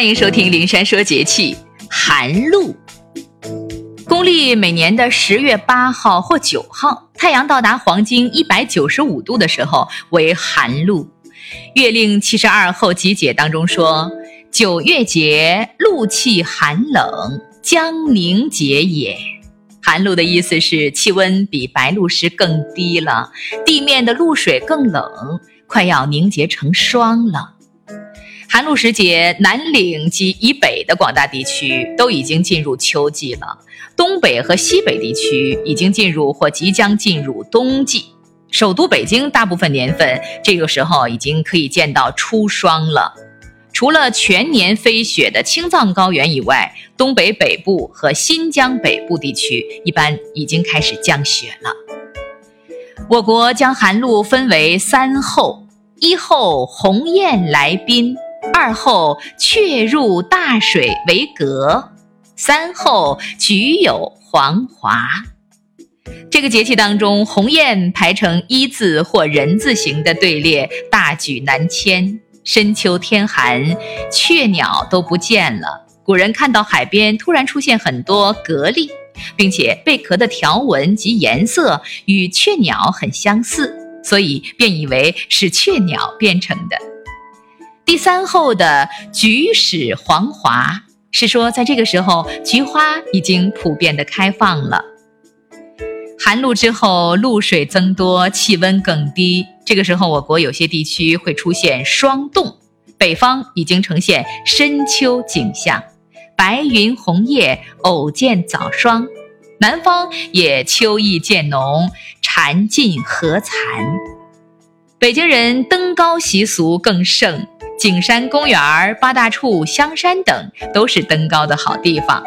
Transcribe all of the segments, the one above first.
欢迎收听灵山说节气，寒露。公历每年的十月八号或九号，太阳到达黄金一百九十五度的时候为寒露。月令七十二候集解当中说：“九月节，露气寒冷，将凝结也。”寒露的意思是气温比白露时更低了，地面的露水更冷，快要凝结成霜了。寒露时节，南岭及以北的广大地区都已经进入秋季了，东北和西北地区已经进入或即将进入冬季。首都北京大部分年份，这个时候已经可以见到初霜了。除了全年飞雪的青藏高原以外，东北北部和新疆北部地区一般已经开始降雪了。我国将寒露分为三候：一候鸿雁来宾。二后却入大水为蛤，三后举有黄华。这个节气当中，鸿雁排成一字或人字形的队列，大举南迁。深秋天寒，雀鸟都不见了。古人看到海边突然出现很多蛤蜊，并且贝壳的条纹及颜色与雀鸟很相似，所以便以为是雀鸟变成的。第三后的菊始黄华，是说在这个时候，菊花已经普遍的开放了。寒露之后，露水增多，气温更低，这个时候我国有些地区会出现霜冻。北方已经呈现深秋景象，白云红叶，偶见早霜；南方也秋意渐浓，蝉尽禾残。北京人登高习俗更盛。景山公园、八大处、香山等都是登高的好地方。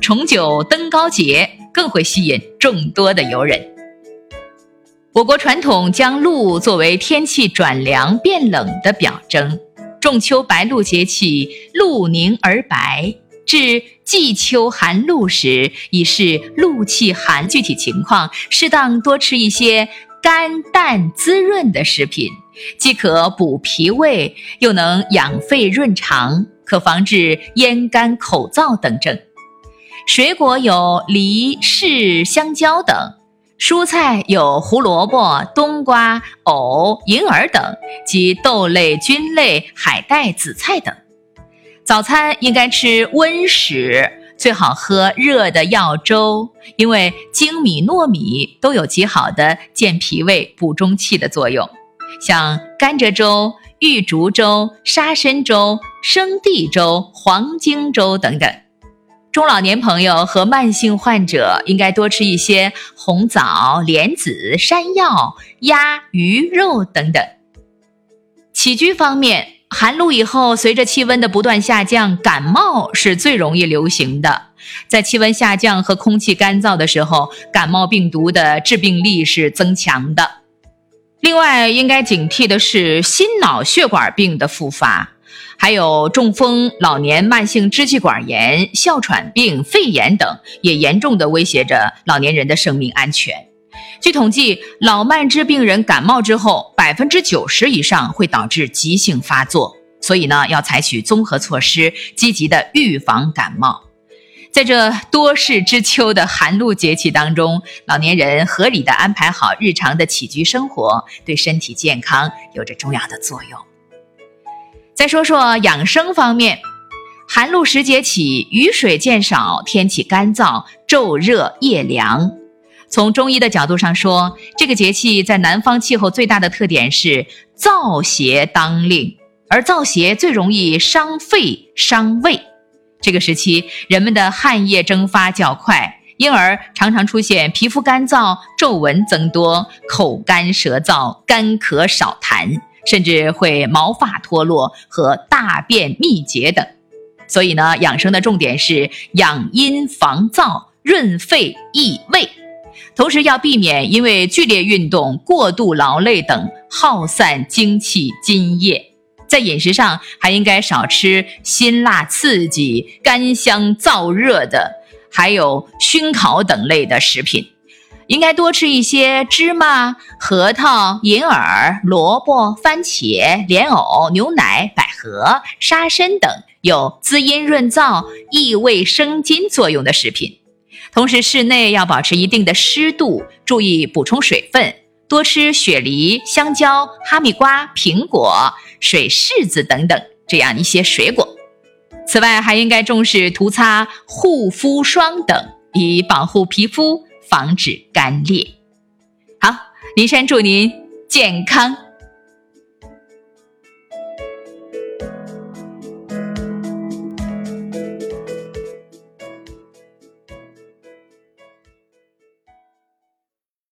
重九登高节更会吸引众多的游人。我国传统将露作为天气转凉变冷的表征。仲秋白露节气，露凝而白，至季秋寒露时，已是露气寒。具体情况，适当多吃一些甘淡滋润的食品。既可补脾胃，又能养肺润肠，可防治咽干口燥等症。水果有梨、柿、香蕉等，蔬菜有胡萝卜、冬瓜、藕、银耳等，及豆类、菌类、海带、紫菜等。早餐应该吃温食，最好喝热的药粥，因为精米、糯米都有极好的健脾胃、补中气的作用。像甘蔗粥、玉竹粥、沙参粥、生地粥、黄精粥等等。中老年朋友和慢性患者应该多吃一些红枣、莲子、山药、鸭、鱼肉等等。起居方面，寒露以后，随着气温的不断下降，感冒是最容易流行的。在气温下降和空气干燥的时候，感冒病毒的致病力是增强的。另外，应该警惕的是心脑血管病的复发，还有中风、老年慢性支气管炎、哮喘病、肺炎等，也严重的威胁着老年人的生命安全。据统计，老慢支病人感冒之后，百分之九十以上会导致急性发作，所以呢，要采取综合措施，积极的预防感冒。在这多事之秋的寒露节气当中，老年人合理的安排好日常的起居生活，对身体健康有着重要的作用。再说说养生方面，寒露时节起，雨水渐少，天气干燥，昼热夜凉。从中医的角度上说，这个节气在南方气候最大的特点是燥邪当令，而燥邪最容易伤肺伤胃。这个时期，人们的汗液蒸发较快，因而常常出现皮肤干燥、皱纹增多、口干舌燥、干咳少痰，甚至会毛发脱落和大便秘结等。所以呢，养生的重点是养阴防燥、润肺益胃，同时要避免因为剧烈运动、过度劳累等耗散精气津液。在饮食上还应该少吃辛辣刺激、干香燥热的，还有熏烤等类的食品，应该多吃一些芝麻、核桃、银耳、萝卜、番茄、莲藕、牛奶、百合、沙参等有滋阴润燥、益胃生津作用的食品。同时，室内要保持一定的湿度，注意补充水分，多吃雪梨、香蕉、哈密瓜、苹果、水柿子等等这样一些水果。此外，还应该重视涂擦护肤霜等，以保护皮肤。防止干裂。好，林珊祝您健康